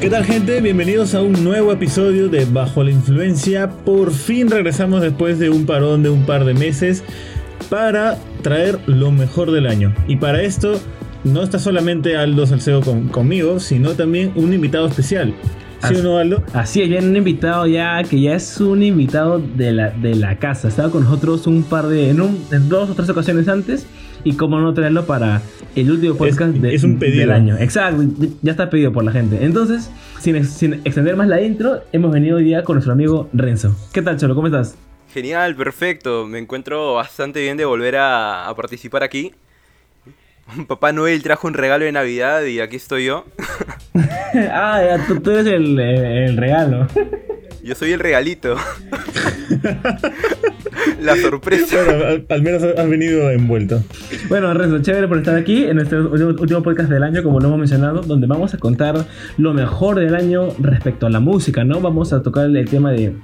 ¿Qué tal gente? Bienvenidos a un nuevo episodio de Bajo la Influencia. Por fin regresamos después de un parón de un par de meses para traer lo mejor del año. Y para esto no está solamente Aldo Salcedo conmigo, sino también un invitado especial. ¿Sí o no, Aldo? Así es, viene un invitado ya que ya es un invitado de la, de la casa. Estaba con nosotros un par de. En, en dos o tres ocasiones antes. Y cómo no traerlo para el último podcast es, un pedido. del año. Exacto, ya está pedido por la gente. Entonces, sin, sin extender más la intro, hemos venido hoy día con nuestro amigo Renzo. ¿Qué tal, Cholo? ¿Cómo estás? Genial, perfecto. Me encuentro bastante bien de volver a, a participar aquí. Papá Noel trajo un regalo de Navidad y aquí estoy yo. ah, ya, tú, eres el, el, regalo. Yo soy el regalito. La sorpresa. al, menos has venido envuelto. Bueno, Renzo, chévere por estar aquí en este último podcast del año, como lo hemos mencionado, donde vamos a contar lo mejor del año respecto a la música, ¿no? Vamos a tocar el tema de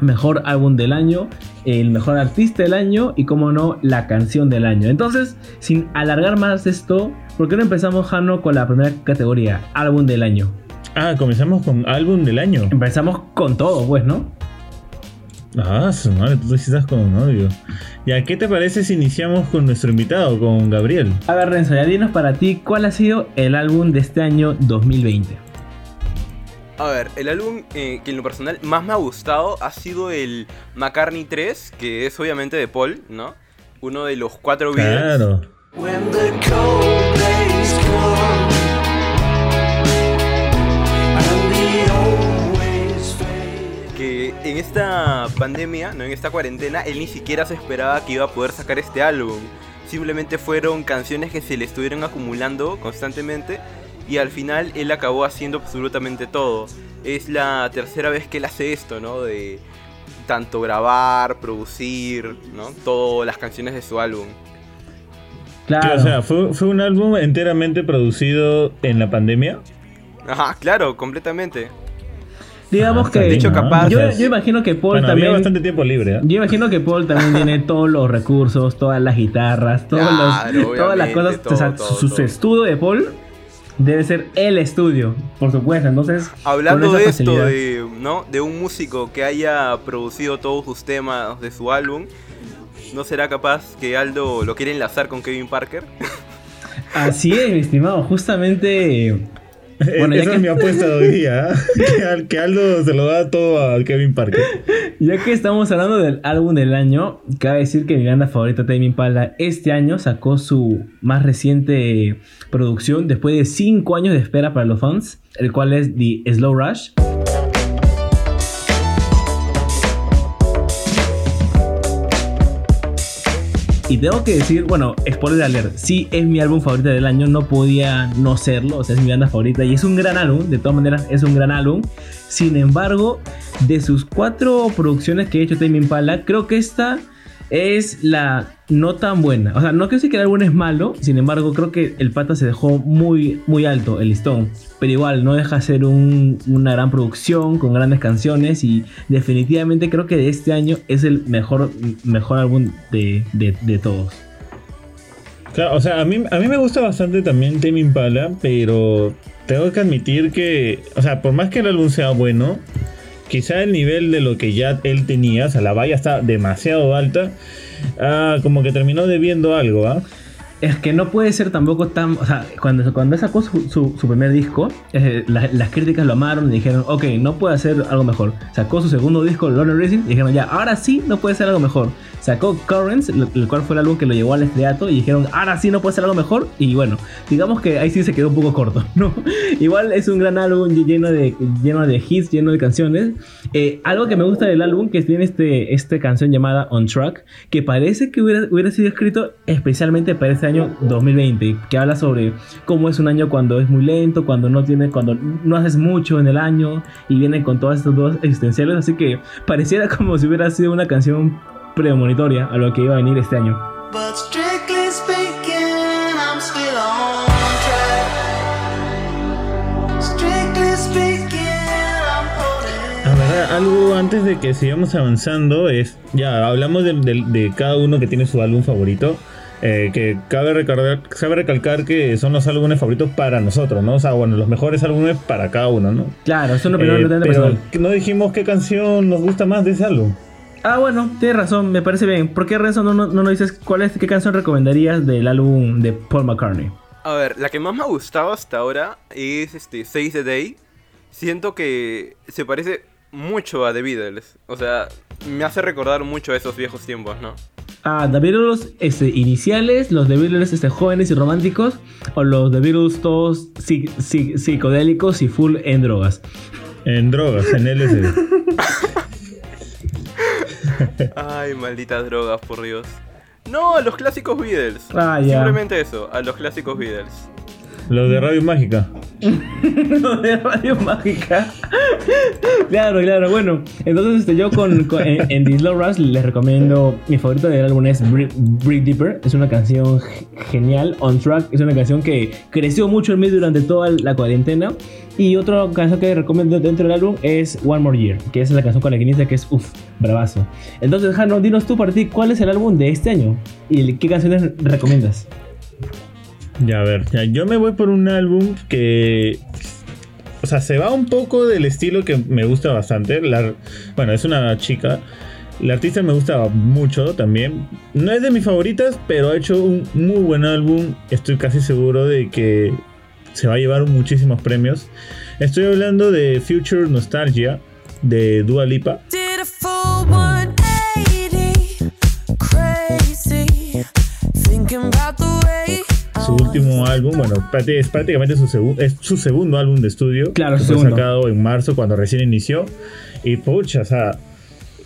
mejor álbum del año, el mejor artista del año y, como no, la canción del año. Entonces, sin alargar más esto, ¿por qué no empezamos, Jano, con la primera categoría, álbum del año? Ah, comenzamos con álbum del año. Empezamos con todo, pues, ¿no? Ah, su madre, tú estás con novio. ¿Y qué te parece si iniciamos con nuestro invitado, con Gabriel? A ver, Renzo, ya dinos para ti cuál ha sido el álbum de este año 2020. A ver, el álbum eh, que en lo personal más me ha gustado ha sido el McCartney 3, que es obviamente de Paul, ¿no? Uno de los cuatro videos. Claro. Que en esta pandemia, no en esta cuarentena, él ni siquiera se esperaba que iba a poder sacar este álbum. Simplemente fueron canciones que se le estuvieron acumulando constantemente y al final él acabó haciendo absolutamente todo. Es la tercera vez que él hace esto, ¿no? De tanto grabar, producir, ¿no? Todas las canciones de su álbum. Claro. o sea, ¿fue, ¿fue, un álbum enteramente producido en la pandemia? Ajá, claro, completamente. Digamos ah, que. Dicho capaz. Yo, imagino que Paul también. Había bastante tiempo libre. ¿eh? Yo imagino que Paul también tiene todos los recursos, todas las guitarras, todos todas las cosas. o sea, su estudio de Paul debe ser el estudio, por supuesto. Entonces, hablando de esto, de, ¿no? de un músico que haya producido todos sus temas de su álbum, ¿no será capaz que Aldo lo quiere enlazar con Kevin Parker? Así es, mi estimado. Justamente Bueno, Esa es mi apuesta de hoy día, ¿eh? que, Aldo se lo da todo a Kevin Parker. Ya que estamos hablando del álbum del año, cabe decir que mi banda favorita, Tame Impala, este año sacó su más reciente producción después de 5 años de espera para los fans, el cual es The Slow Rush. Y tengo que decir, bueno, spoiler alert, sí es mi álbum favorito del año, no podía no serlo, o sea, es mi banda favorita y es un gran álbum, de todas maneras es un gran álbum. Sin embargo, de sus cuatro producciones que he hecho Tame Impala, creo que esta es la no tan buena. O sea, no quiero decir que el álbum es malo, sin embargo, creo que el pata se dejó muy, muy alto, el listón. Pero igual, no deja de ser una gran producción con grandes canciones y definitivamente creo que de este año es el mejor, mejor álbum de, de, todos. Claro, o sea, a mí, a mí me gusta bastante también Tame Impala, pero tengo que admitir que, o sea, por más que el álbum sea bueno, quizá el nivel de lo que ya él tenía, o sea, la valla está demasiado alta, ah, como que terminó debiendo algo, ¿ah? Es que no puede ser tampoco tan. O sea, cuando, cuando sacó su, su, primer disco, eh, las críticas lo amaron y dijeron, ok, no puede hacer algo mejor. Sacó su segundo disco, Lorna Racing, y dijeron, ya, ahora sí no puede ser algo mejor. Sacó Currents, el cual fue el álbum que lo llevó al estreato, y dijeron, ahora sí no puede ser algo mejor. Y bueno, digamos que ahí sí se quedó un poco corto, ¿no? Igual es un gran álbum lleno de, lleno de hits, lleno de canciones. Eh, algo que me gusta del álbum, que tiene este, esta canción llamada On Track, que parece que hubiera, hubiera sido escrito especialmente para este año 2020, que habla sobre cómo es un año cuando es muy lento, cuando no tiene, cuando no haces mucho en el año y viene con todas estas dos existenciales, así que pareciera como si hubiera sido una canción premonitoria a lo que iba a venir este año. algo antes de que sigamos avanzando es, ya hablamos de, de, cada uno que tiene su álbum favorito, Eh, que cabe recalcar, cabe recalcar que son los álbumes favoritos para nosotros, ¿no? O sea, bueno, los mejores álbumes para cada uno, ¿no? Claro, eso es una opinión Eh, completamente pero no dijimos qué canción nos gusta más de ese álbum. Ah, bueno, tienes razón, me parece bien. ¿Por qué razón no, no, no nos dices cuál es, qué canción recomendarías del álbum de Paul McCartney? A ver, la que más me ha gustado hasta ahora es este Save the Day. Siento que se parece mucho a The Beatles. O sea, me hace recordar mucho a esos viejos tiempos, ¿no? Ah, The Beatles este, iniciales, los The Beatles este, jóvenes y románticos, o los The Beatles todos psi- psi- psicodélicos y full en drogas. En drogas, en LSD. Ay, malditas drogas, por Dios. No, a los clásicos Beatles. Ah, ya. Simplemente eso, a los clásicos Beatles. Los de Radio Mágica. Lo de Radio Mágica. claro, claro. Bueno, entonces este, yo con, con- en, en The Slow Rush les recomiendo. Mi favorito del álbum es Breathe Deeper. Es una canción genial. On Track es una canción que creció mucho en mí durante toda la cuarentena. Y otra canción que recomiendo dentro del álbum es One More Year, que es la canción con la que que es uff, bravazo. Entonces, Jano, dinos tú para ti, ¿cuál es el álbum de este año? ¿Y qué canciones recomiendas? Ya, a ver, ya, yo me voy por un álbum que. O sea, se va un poco del estilo que me gusta bastante. La- bueno, es una chica. La artista me gusta mucho también. No es de mis favoritas, pero ha hecho un muy buen álbum. Estoy casi seguro de que se va a llevar muchísimos premios. Estoy hablando de Future Nostalgia de Dua Lipa. Did último álbum, bueno, es prácticamente su, es su segundo álbum de estudio. Claro, que su fue segundo. sacado en marzo cuando recién inició. Y pucha, o sea,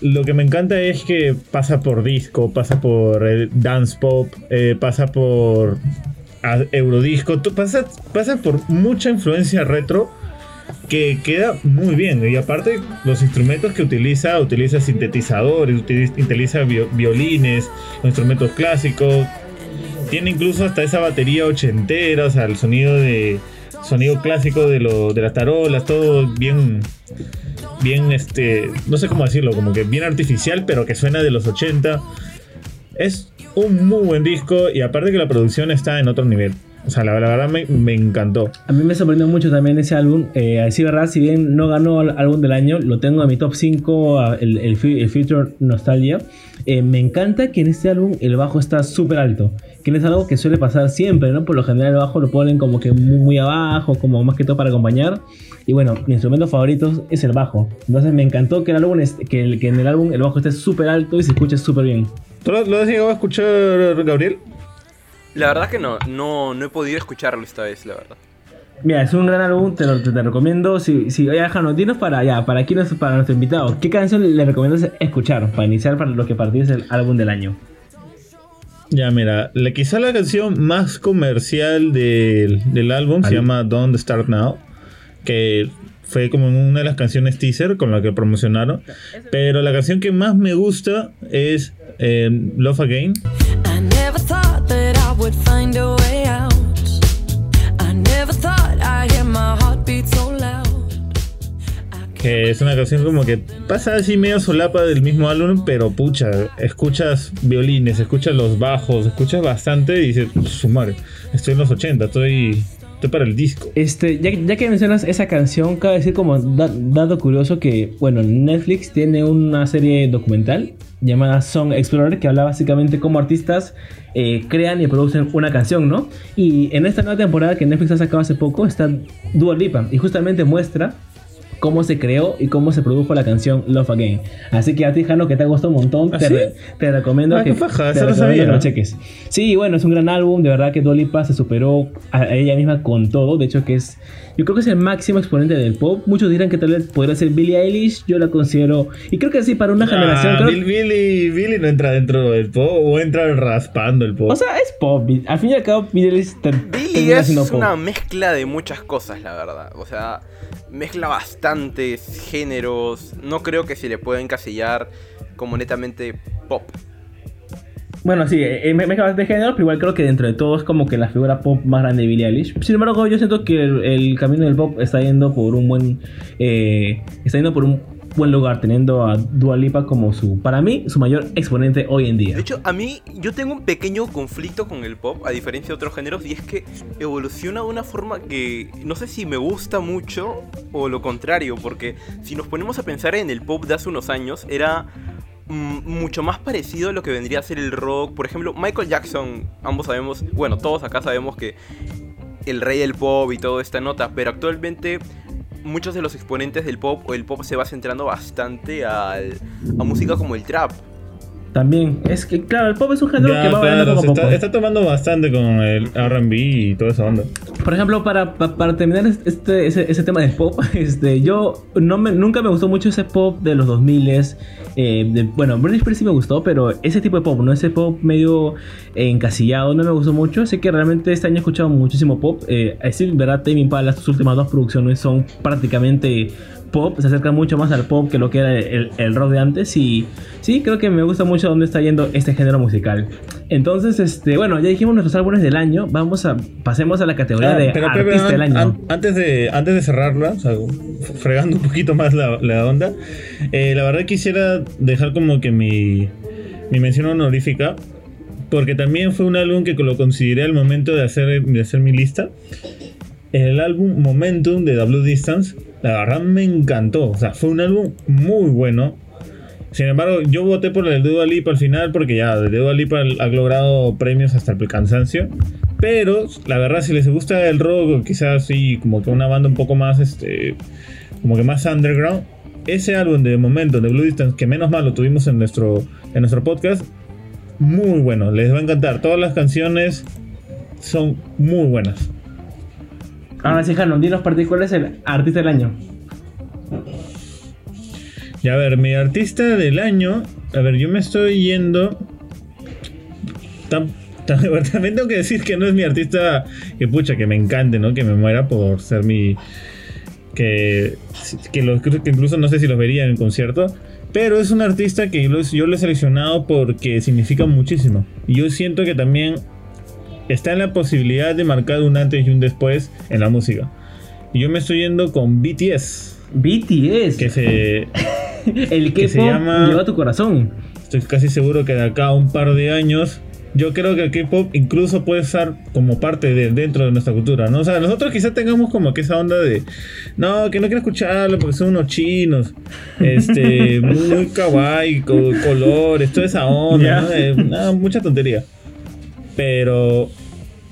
lo que me encanta es que pasa por disco, pasa por eh, dance pop, eh, pasa por eurodisco, pasa, pasa por mucha influencia retro que queda muy bien. Y aparte, los instrumentos que utiliza, utiliza sintetizadores, utiliza, utiliza vi- violines, instrumentos clásicos. Tiene incluso hasta esa batería ochentera, o sea, el sonido de sonido clásico de, lo, de las tarolas, todo bien, bien, este, no sé cómo decirlo, como que bien artificial, pero que suena de los 80. Es un muy buen disco y aparte que la producción está en otro nivel. O sea, la, verdad me, me encantó. A mí me sorprendió mucho también ese álbum. Eh, a decir verdad, si bien no ganó el álbum del año, lo tengo en mi top 5, el, el Future Nostalgia. Eh, me encanta que en este álbum el bajo está súper alto. Que no es algo que suele pasar siempre, ¿no? Por lo general el bajo lo ponen como que muy, muy abajo, como más que todo para acompañar. Y bueno, mi instrumento favorito es el bajo. Entonces me encantó que, el álbum es- que, el- que en el álbum el bajo esté súper alto y se escuche súper bien. ¿Tú lo, lo has llegado a escuchar, Gabriel? La verdad que no, no, no he podido escucharlo esta vez, la verdad. Mira, es un gran álbum, te lo te, te recomiendo. Si, si, oye, Jano, dinos para ya, para aquí, para nuestro invitado, ¿qué canción le recomiendas escuchar para iniciar para lo que es el álbum del año? Ya, mira, la, quizá la canción más comercial del, del álbum se llama Don't Start Now, que fue como una de las canciones teaser con la que promocionaron. Pero la canción que más me gusta es eh, Love Again. I never thought that I would find a way Que es una canción como que pasa así medio solapa del mismo álbum, pero pucha, escuchas violines, escuchas los bajos, escuchas bastante y dices, su madre, estoy en los 80, estoy, estoy para el disco. Este, ya, ya que mencionas esa canción, cabe decir como da- dato curioso que, bueno, Netflix tiene una serie documental llamada Song Explorer que habla básicamente cómo artistas eh, crean y producen una canción, ¿no? Y en esta nueva temporada que Netflix ha sacado hace poco está Dua Lipa y justamente muestra cómo se creó y cómo se produjo la canción Love Again. Así que a ti, Jano, que te ha gustado un montón, ¿Ah, te, sí? re- te recomiendo Ah, que, qué faja, te eso no recomiendo sabía. que lo cheques. Sí, bueno, es un gran álbum, de verdad que Dua Lipa se superó a ella misma con todo, de hecho que es, yo creo que es el máximo exponente del pop. Muchos dirán que tal vez podría ser Billie Eilish, yo la considero, y creo que sí, para una generación, Ah, creo- Bill- Billy, Billy no entra dentro del pop o entra raspando el pop. o sea, es pop, al fin y al cabo Billie Eilish termina es siendo pop. una mezcla de muchas cosas, la verdad. O sea, mezcla bastantes géneros. No creo que se le pueda encasillar como netamente pop. Bueno, sí, eh, me mezcla bastante género, pero igual creo que dentro de todo es como que la figura pop más grande de Billie Eilish. Sin embargo, yo siento que el, el camino del pop está yendo por un buen. eh, está yendo por un buen lugar, teniendo a Dua Lipa como su, para mí, su mayor exponente hoy en día. De hecho, a mí yo tengo un pequeño conflicto con el pop, a diferencia de otros géneros, y es que evoluciona de una forma que no sé si me gusta mucho o lo contrario, porque si nos ponemos a pensar en el pop de hace unos años, era mm, mucho más parecido a lo que vendría a ser el rock. Por ejemplo, Michael Jackson, ambos sabemos, bueno, todos acá sabemos que el rey del pop y toda esta nota, pero actualmente muchos de los exponentes del pop o el pop se va centrando bastante al- a música como el trap. También, es que, claro, el pop es un género Ya, que va variando claro, poco a está, poco. está tomando bastante con el RB y toda esa onda. Por ejemplo, para, pa- para terminar este, ese, ese tema del pop, este, yo no me, nunca me gustó mucho ese pop de los 2000 eh, de- Bueno, Britney Spears sí me gustó, pero ese tipo de pop, ¿no? Ese pop medio encasillado no me gustó mucho. Sé que realmente este año he escuchado muchísimo pop. Eh, a decir verdad, Tame Impala, sus últimas dos producciones son prácticamente pop, se acerca mucho más al pop que lo que era el, el rock de antes y sí, creo que me gusta mucho dónde está yendo este género musical. Entonces, este, bueno, ya dijimos nuestros álbumes del año, vamos a pasemos a la categoría Ah, de pero artista del año. an- antes, de, antes de cerrarla, o sea, fregando un poquito más la, la onda, eh, la verdad quisiera dejar como que mi, mi mención honorífica, porque también fue un álbum que lo consideré al momento de hacer, de hacer mi lista. El álbum Momentum de The Blue Distance, la verdad me encantó, o sea, fue un álbum muy bueno. Sin embargo, yo voté por el Dua Lipa al final porque ya, el Dua Lipa ha logrado premios hasta el cansancio. Pero, la verdad, si les gusta el rock, quizás sí, como que una banda un poco más, este, como que más underground, ese álbum de momento de Blue Distance, que menos mal lo tuvimos en nuestro, en nuestro podcast, muy bueno, les va a encantar. Todas las canciones son muy buenas. Ahora sí, Jano, dinos para ti cuál es el artista del año. Y a ver, mi artista del año. A ver, yo me estoy yendo. Tam- tam- También tengo que decir que no es mi artista que pucha, que me encante, ¿no? Que me muera por ser mi. Que, que, lo- creo que incluso no sé si los vería en el concierto. Pero es un artista que lo- yo lo he seleccionado porque significa muchísimo. Y yo siento que también está en la posibilidad de marcar un antes y un después en la música. Y yo me estoy yendo con BTS. BTS. Que se, el que se llama- lleva tu corazón. Estoy casi seguro que de acá a un par de años, yo creo que el K-pop incluso puede estar como parte de dentro de nuestra cultura, ¿no? O sea, nosotros quizás tengamos como que esa onda de, no, que no quiero escucharlo porque son unos chinos, este, muy kawaii, co- colores, toda esa onda, no, mucha tontería. Pero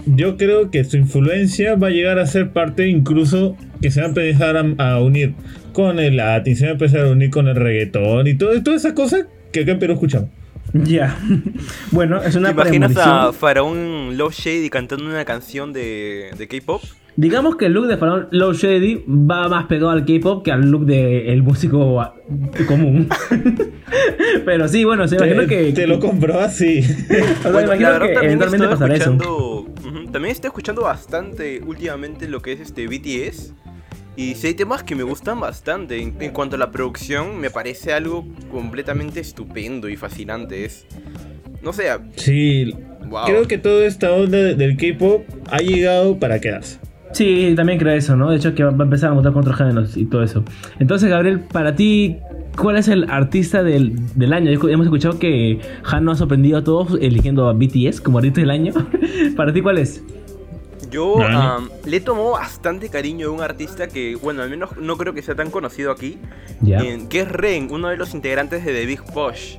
yo creo que su influencia va a llegar a ser parte incluso que se va a empezar a, a unir con el latín, se va a empezar a unir con el reggaetón y todo, toda esa cosa que acá en Perú escuchamos. Ya. bueno, es una ¿Te imaginas a. Faraón Love Shady cantando una canción de, de K-pop? Digamos que el look de Faraón Low Shady va más pegado al K-pop que al look del músico ah, común. Pero sí, bueno, se imagino te, que. te lo compro así. o sea, Bueno, imagino la verdad que también eventualmente pasará eso. escuchando, Ujú, también estoy escuchando bastante últimamente lo que es este BTS. Y sí hay temas que me gustan bastante. En, en cuanto a la producción, me parece algo completamente estupendo y fascinante. Es. No sé, Sí, wow. creo que toda esta onda del K-pop ha llegado para quedarse. Sí, también creo eso, ¿no? De hecho, que va a empezar a montar con otros géneros y todo eso. Entonces, Gabriel, para ti, ¿cuál es el artista del, del año? Hemos escuchado que Han ha sorprendido a todos eligiendo a BTS como artista del año. para ti, ¿cuál es? Yo am, le tomo bastante cariño a un artista que, bueno, al menos no creo que sea tan conocido aquí. En- que es Ren, uno de los integrantes de The Big Push.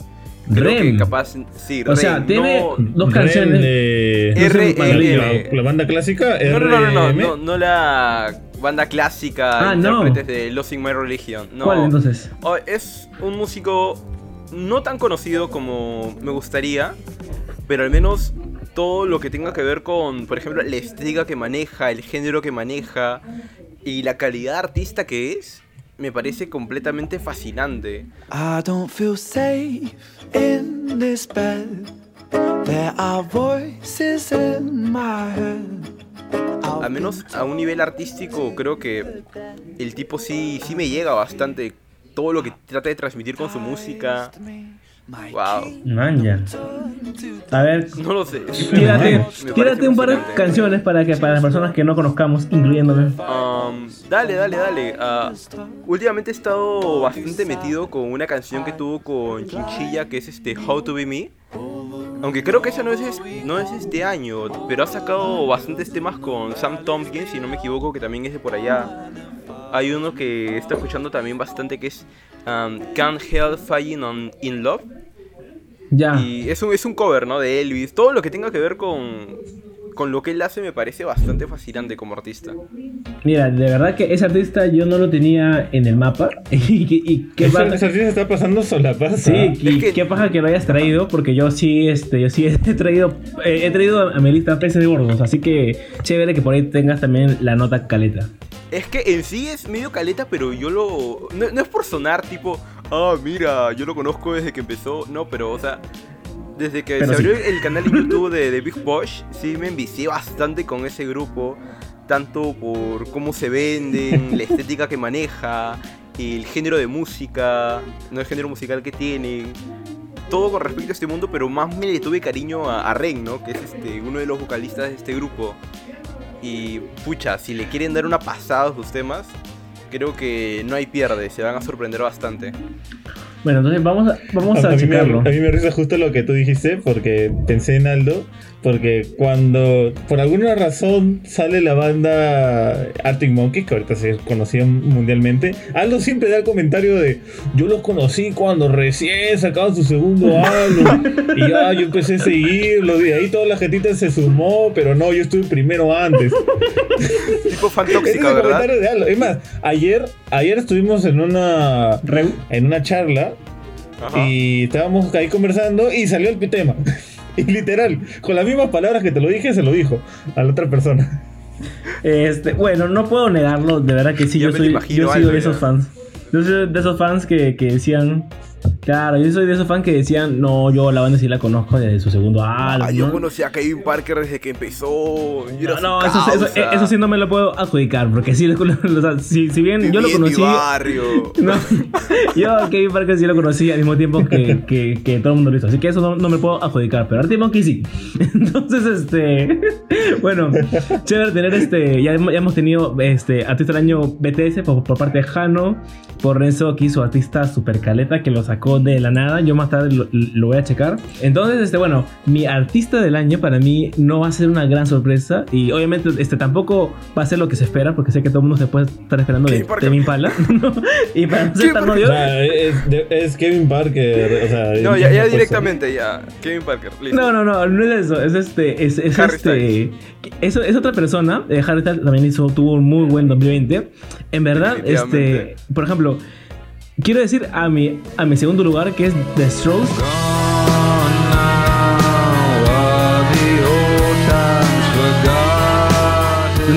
Creo Rem. que capaz. Sí, O sea, tiene no- dos canciones. de- R- la, R- la- la banda clásica. No, no, no, no, no, no, no la banda clásica, Ah, no. intérpretes de Lost in My Religion. No. ¿Cuál entonces? Oh, es un músico no tan conocido como me gustaría, pero al menos todo lo que tenga que ver con, por ejemplo, la estética que maneja, el género que maneja y la calidad de artista que es, me parece completamente fascinante. I don't feel safe in this bed. There are voices in my head. Al menos a un nivel artístico creo que el tipo sí, sí me llega bastante. Todo lo que trata de transmitir con su música. Wow. Man, ya. A ver, No lo sé. tírate, tírate un par de canciones para que para las personas que no conozcamos, incluyéndome. Um, dale, dale, dale. Ah, últimamente he estado bastante metido con una canción que tuvo con Chinchilla que es este How to Be Me. Aunque creo que esa no es, es- no es este año, pero ha sacado bastantes temas con Sam Tompkins, si no me equivoco, que también es de por allá. Hay uno que está escuchando también bastante que es um, Can't Help Falling on, in Love. Ya. Y es un, es un cover, ¿no? De Elvis. Todo lo que tenga que ver con, con lo que él hace me parece bastante fascinante como artista. Mira, de verdad que ese artista yo no lo tenía en el mapa. y, que- y qué Ese artista está pasando solapaza. Sí, y que- qué paja que lo hayas traído, porque yo sí, este, yo sí he traído, eh, he traído a mi lista peces de gordos, así que chévere que por ahí tengas también la nota caleta. Es que en sí es medio caleta, pero yo lo. No, no es por sonar tipo, ah, mira, yo lo conozco desde que empezó. No, pero, o sea, desde que Pero se sí. abrió el canal en YouTube de, de Big Bosch, sí me envicié bastante con ese grupo. Tanto por cómo se venden, la estética que maneja, el género de música, no el género musical que tienen. Todo con respecto a este mundo, pero más me le tuve cariño a, a Ren, ¿no? Que es este, uno de los vocalistas de este grupo. Y pucha, si le quieren dar una pasada a sus temas, creo que no hay pierde, se van a sorprender bastante. Bueno, entonces vamos a, vamos a, a, mí me, a mí me risa justo lo que tú dijiste, porque pensé en Aldo, porque cuando por alguna razón sale la banda Arctic Monkeys, que ahorita se conocían mundialmente, Aldo siempre da el comentario de, yo los conocí cuando recién sacaban su segundo álbum, y ya yo empecé a seguirlos, y ahí toda la gentita se sumó, pero no, yo estuve primero antes. Tipo fan tóxica, el ¿verdad? comentario de Aldo. Es más, ayer, ayer estuvimos en una, en una charla Ajá. y estábamos ahí conversando y salió el tema. Y literal, con las mismas palabras que te lo dije, se lo dijo a la otra persona. Este, bueno, no puedo negarlo, de verdad que sí, yo soy, yo soy de esos fans. Yo soy de esos fans que, que decían, claro, yo soy de esos fans que decían, no, yo la banda sí la conozco desde su segundo álbum. Ah, yo ¿no? conocí a Kevin Parker desde que empezó. No, no, eso, eso, eso sí no me lo puedo adjudicar, porque sí, o sea, si, si bien yo lo conocí... barrio. No, yo a Kevin Parker sí lo conocí al mismo tiempo que, que, que todo el mundo lo hizo. Así que eso no, no me puedo adjudicar. Pero Artie Monkey sí. Entonces, este. Bueno, chévere tener este. Ya, hemos- ya hemos tenido este artista del año BTS por, por parte de Jano. Por Renzo, que hizo artista super caleta que lo sacó de la nada. Yo más tarde lo, lo voy a checar. Entonces, este, bueno, mi artista del año para mí no va a ser una gran sorpresa. Y obviamente, este tampoco va a ser lo que se espera, porque sé que todo el mundo se puede estar esperando de Kevin Impala. ¿no? Y para no ser Kevin tan odioso. sea, es, es Kevin Parker. O sea, No, ya, ya directamente, ya. Kevin Parker, listo. No, no, no, no es eso. Es este. Es, es Harry este. Eso, es otra persona. eh, Harry Styles también hizo, tuvo un muy buen 2020. En verdad, este. Por ejemplo, quiero decir a mi, a mi segundo lugar, que es The Strokes.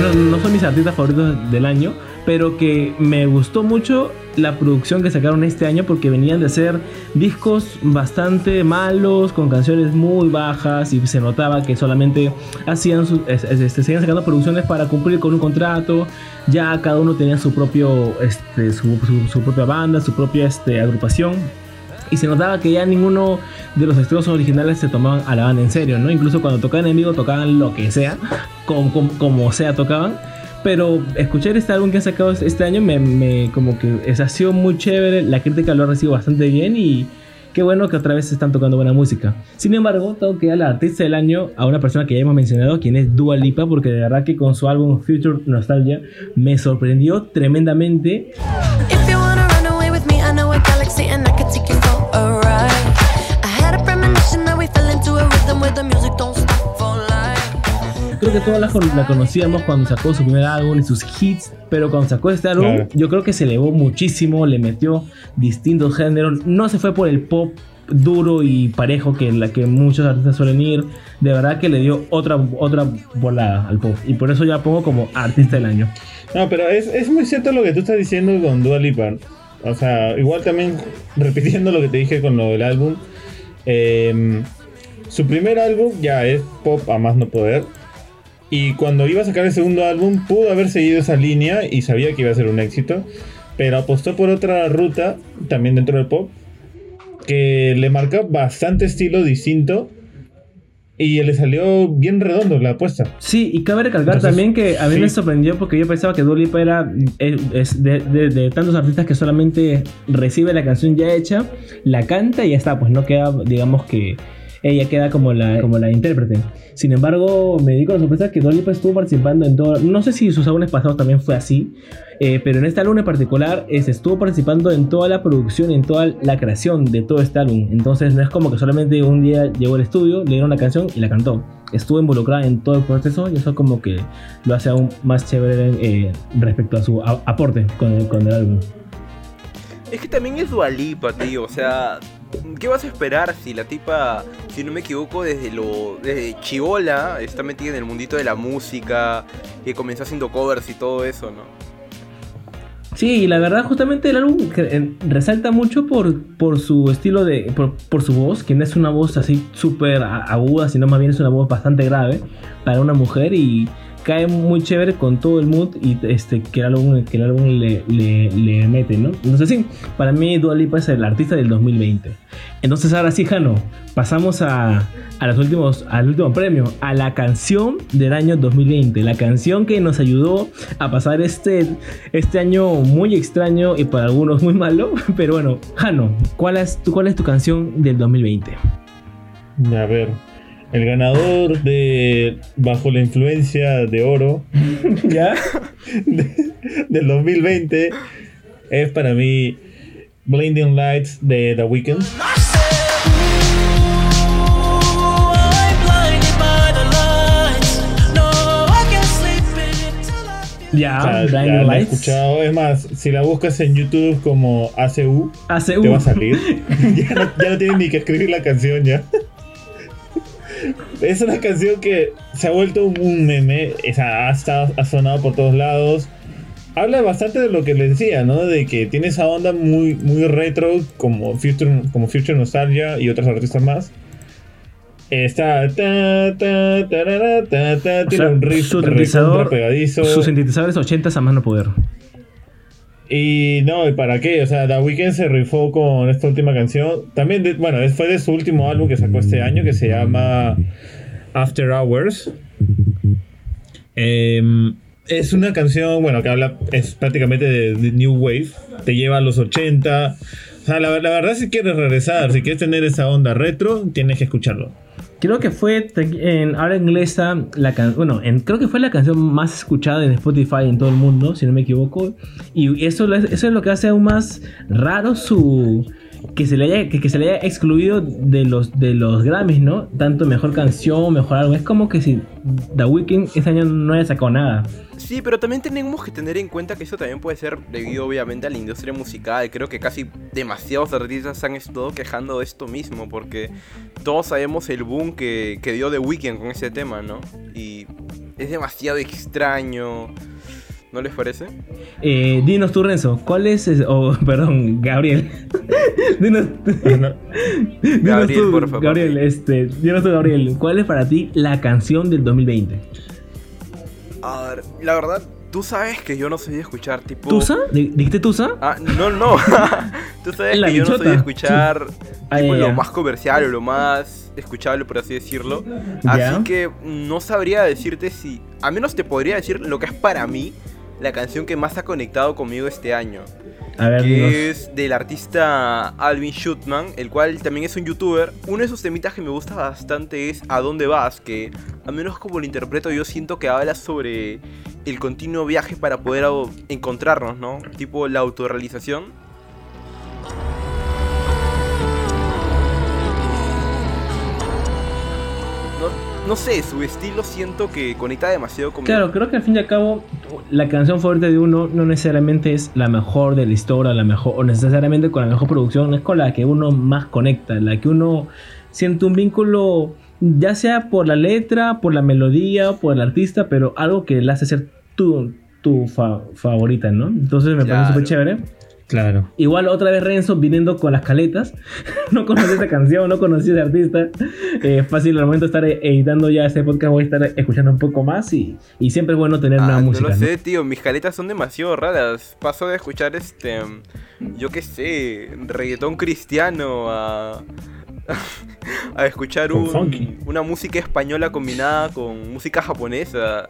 No, no son mis artistas favoritos del año, pero que me gustó mucho la producción que sacaron este año porque venían de hacer discos bastante malos, con canciones muy bajas y se notaba que solamente hacían sus, es- es- este, seguían sacando producciones para cumplir con un contrato. Ya cada uno tenía su propio, este, su, su- su propia banda, su propia este, agrupación. Y se notaba que ya ninguno de los estilos originales se tomaban a la banda en serio, ¿no? Incluso cuando tocaban en vivo tocaban lo que sea, como, como, como sea tocaban. Pero escuchar este álbum que han sacado este año me, me como que es, ha sido muy chévere, la crítica lo ha recibido bastante bien y qué bueno que otra vez están tocando buena música. Sin embargo, tengo que dar al artista del año a una persona que ya hemos mencionado, quien es Dua Lipa, porque de verdad que con su álbum Future Nostalgia me sorprendió tremendamente Creo que todos la, con- la conocíamos cuando sacó su primer álbum y sus hits, pero cuando sacó este álbum, Claro. yo creo que se elevó muchísimo, le metió distintos géneros, no se fue por el pop duro y parejo que la que muchos artistas suelen ir, de verdad que le dio otra otra volada al pop y por eso ya pongo como artista del año. No, pero es, es muy cierto lo que tú estás diciendo con Dua Lipa. O sea, igual también repitiendo lo que te dije con lo del álbum. em, su primer álbum ya es pop a más no poder. Y cuando iba a sacar el segundo álbum, pudo haber seguido esa línea y sabía que iba a ser un éxito. Pero apostó por otra ruta, también dentro del pop. que le marca bastante estilo distinto y le salió bien redondo la apuesta. Sí, y cabe recalcar Entonces, también que a mí sí. me sorprendió porque yo pensaba que Dua era es, es de, de- de tantos artistas que solamente recibe la canción ya hecha, la canta y ya está, pues no queda, digamos que ella queda como la, como la intérprete. Sin embargo, me di con la sorpresa que Dua Lipa estuvo participando en todo, no sé si sus álbumes pasados también fue así, eh, pero en este álbum en particular es- estuvo participando en toda la producción en toda la creación de todo este álbum. Entonces no es como que solamente un día llegó al estudio, le dieron la canción y la cantó. Estuvo involucrada en todo el proceso y eso como que lo hace aún más chévere eh, respecto a su aporte con el, con el álbum. Es que también es Dualipa, tío. O sea, ¿qué vas a esperar si la tipa, si no me equivoco, desde lo. desde Chivola está metida en el mundito de la música, que comenzó haciendo covers y todo eso, ¿no? Sí, la verdad justamente el álbum eh, resalta mucho por, por su estilo de... Por, por su voz, que no es una voz así súper aguda, sino más bien es una voz bastante grave para una mujer y cae muy chévere con todo el mood y este, que el álbum, que el álbum le, le, le mete, ¿no? Entonces sí, para mí Dua Lipa es el artista del 2020. Entonces ahora sí, Jano, pasamos a, a los últimos, al último premio, a la canción del año 2020, la canción que nos ayudó a pasar este, este año muy extraño y para algunos muy malo, pero bueno, Jano, ¿cuál es cuál es tu canción del 2020? A ver, el ganador de Bajo la influencia de oro ¿Ya? de- del 2020 es para mí Blinding Lights de The Weeknd. Ya, O sea, Blinding ya la he escuchado. Es más, si la buscas en YouTube como ACU, Hace te va a salir. ya, no, ya no tienes ni que escribir la canción ya. Es una canción que se ha vuelto un, meme. O sea, ha, estado- ha sonado por todos lados. Habla bastante de lo que les decía, ¿no? De que tiene esa onda muy, muy retro, como Future, como Future Nostalgia y otros artistas más. Está. Ta, ta, tarara, ta, tiene sea, un riff su sintetizador, pegadizo. sus sintetizadores 80 a más no poder. Y no, ¿y para qué? O sea, The Weeknd se rifó con esta última canción. También, de- bueno, fue de su último álbum que sacó este año que se llama After Hours. Em, es una canción, bueno, que habla, es prácticamente de, de New Wave. Te lleva a los 80. O sea, la, la verdad, si quieres regresar, si quieres tener esa onda retro, tienes que escucharlo. Creo que fue en habla inglesa la bueno, en- creo que fue la canción más escuchada en Spotify en todo el mundo, si no me equivoco. Y eso, eso es lo que hace aún más raro su que se le haya que, se le haya excluido de los de los Grammys, ¿no? Tanto mejor canción, mejor algo. Es como que si The Weeknd ese año no haya sacado nada. Sí, pero también tenemos que tener en cuenta que eso también puede ser debido obviamente a la industria musical. Creo que casi demasiados artistas han estado quejando de esto mismo porque todos sabemos el boom que, que dio The Weeknd con ese tema, ¿no? Y es demasiado extraño. ¿No les parece? Eh, dinos tú, Renzo, ¿cuál es, ese- oh, perdón, Gabriel. dinos, No, dinos Gabriel, tú, por favor. Gabriel, este, dinos tú, Gabriel, ¿cuál es para ti la canción del 2020? A ver, la verdad, tú sabes que yo no soy de escuchar tipo... ¿Tusa? ¿Di- ¿Dijiste Tusa? Ah, no, no. Tú sabes La que yo no soy de escuchar Ah, tipo, ya, lo ya. más comercial o lo más escuchable, por así decirlo. Ya. Así que no sabría decirte si. A menos te podría decir lo que es para mí la canción que más ha conectado conmigo este año. A ver, Que es del artista Alvin Schutman, el cual también es un youtuber. Uno de sus temitas que me gusta bastante es ¿A dónde vas? Que, al menos como lo interpreto, yo siento que habla sobre el continuo viaje para poder encontrarnos, ¿no? Tipo la autorrealización. No, sé, su estilo siento que conecta demasiado conmigo. Claro, creo que al fin y al cabo la canción favorita de uno no necesariamente es la mejor de la historia, la mejor, o necesariamente con la mejor producción, es con la que uno más conecta, la que uno siente un vínculo, ya sea por la letra, por la melodía, por el artista, pero algo que le hace ser tu, tu fa- favorita, ¿no? Entonces me Claro. parece súper chévere. Claro. Igual otra vez Renzo viniendo con las caletas. no conocí esa canción, no conocí a ese artista. Eh, fácil al momento de estar editando ya este podcast voy a estar escuchando un poco más y, y siempre es bueno tener Ah, nueva no música. lo ¿no? sé, tío. Mis caletas son demasiado raras. Paso de escuchar este. Yo qué sé. Reggaetón cristiano a. a escuchar un- una música española combinada con música japonesa.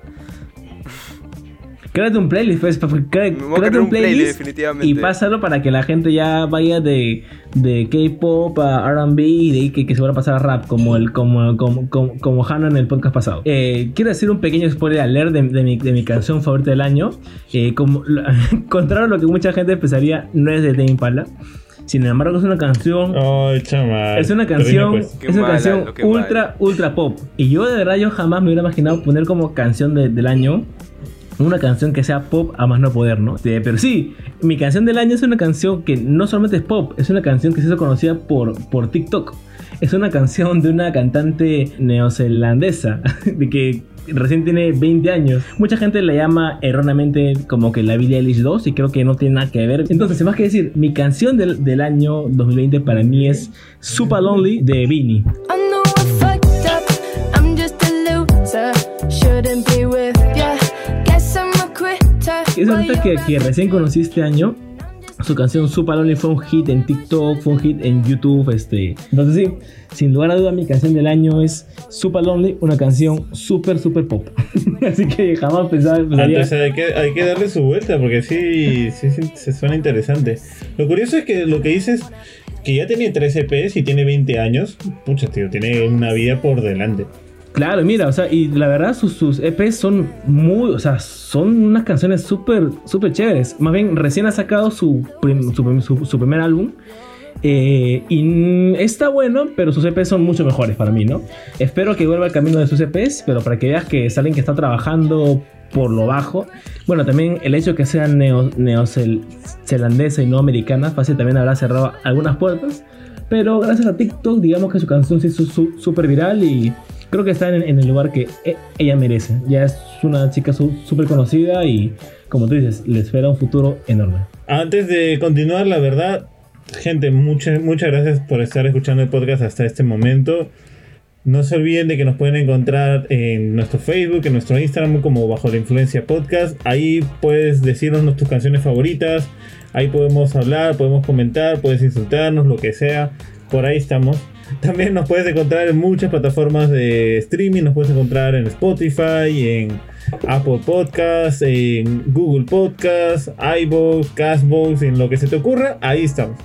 Créate un playlist, pues, créate un un playlist, playlist definitivamente. y pásalo para que la gente ya vaya de, de K-pop a R&B y de ahí que, que se van a pasar a rap como el como como, como, como Hannah en el podcast pasado. Eh, quiero decir un pequeño spoiler alert de, de mi, de mi canción favorita del año. Eh, como contrario a lo que mucha gente pensaría, no es de Tame Impala. Sin embargo, es una canción Ay, chaval. es una canción, pues. Es una mala, canción ultra, ultra pop. Y yo de verdad yo jamás me hubiera imaginado poner como canción de- del año una canción que sea pop a más no poder, ¿no? Eh, pero sí, mi canción del año es una canción que no solamente es pop, es una canción que se hizo conocida por, por TikTok. Es una canción de una cantante neozelandesa, de que recién tiene 20 años. Mucha gente la llama erróneamente como que la Billie Eilish 2 y creo que no tiene nada que ver. Entonces, más que decir, mi canción del, del año 2020 para mí es Super Lonely de Beanie. Es ahorita que, recién conocí este año. Su canción Super Lonely fue un hit en TikTok, fue un hit en YouTube. Este. Entonces, sí, sin lugar a duda, mi canción del año es Super Lonely, una canción súper, súper pop. Así que jamás pensaba. Entonces hay que, hay que darle su vuelta porque sí, sí, se suena interesante. Lo curioso es que lo que dices, que ya tiene 3 EPs y tiene 20 años, pucha, tío, tiene una vida por delante. Claro, mira, o sea, y la verdad sus, sus EPs son muy, o sea, son unas canciones súper, súper chéveres. Más bien, recién ha sacado su, prim- su, prim- su- su primer álbum. eh, y está bueno, pero sus EPs son mucho mejores para mí, ¿no? Espero que vuelva al camino de sus EPs, pero para que veas que es alguien que está trabajando por lo bajo. Bueno, también el hecho de que sea neo, neozelandesa y no americana, fácil también habrá cerrado algunas puertas. Pero gracias a TikTok, digamos que su canción se hizo súper viral y creo que está en, el lugar que e- ella merece. Ya es una chica súper conocida y, como tú dices, le espera un futuro enorme. Antes de continuar, la verdad, gente, muchas, muchas gracias por estar escuchando el podcast hasta este momento. No se olviden de que nos pueden encontrar en nuestro Facebook, en nuestro Instagram como Bajo la Influencia Podcast. Ahí puedes decirnos tus canciones favoritas. Ahí podemos hablar, podemos comentar, puedes insultarnos, lo que sea. Por ahí estamos. También nos puedes encontrar en muchas plataformas de streaming. Nos puedes encontrar en Spotify, en Apple Podcasts, en Google Podcasts, iVoox, Castbox, en lo que se te ocurra. Ahí estamos.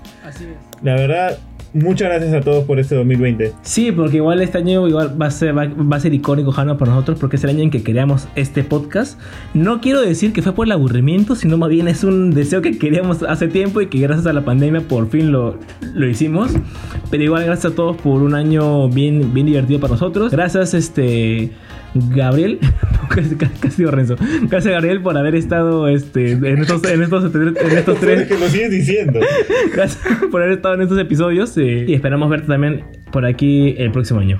La verdad, muchas gracias a todos por este 2020. Sí, porque igual este año igual va a ser, va, a ser icónico, Jano, para nosotros, porque es el año en que creamos este podcast. No quiero decir que fue por el aburrimiento, sino más bien es un deseo que queríamos hace tiempo y que gracias a la pandemia por fin lo, lo hicimos. Pero igual gracias a todos por un año bien, bien divertido para nosotros. Gracias, este... Gabriel, digo Renzo. Gracias Gabriel por haber estado este, en, estos, en, estos, en estos Es tres, que lo sigues diciendo. Gracias por haber estado en estos episodios eh, y esperamos verte también por aquí el próximo año.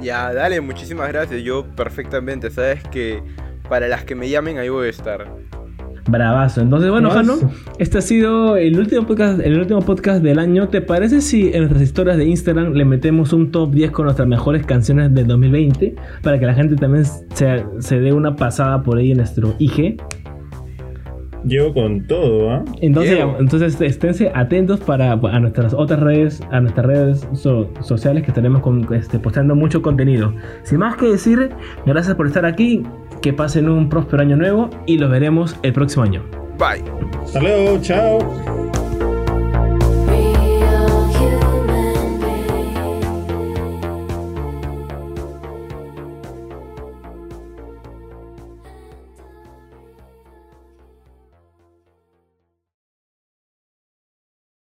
Ya, dale, muchísimas gracias. Yo perfectamente, sabes que para las que me llamen ahí voy a estar. Bravazo. Entonces, bueno. Jano, este ha sido el último podcast, el último podcast del año. ¿Te parece si en nuestras historias de Instagram le metemos un top 10 con nuestras mejores canciones del 2020? Para que la gente también se, se dé una pasada por ahí en nuestro IG. Llevo con todo, ¿ah? Entonces, entonces esténse atentos para a nuestras otras redes, a nuestras redes so- sociales que estaremos con, este, postando mucho contenido. Sin más que decir, gracias por estar aquí, que pasen un próspero año nuevo y los veremos el próximo año. Bye. Hasta luego, chao.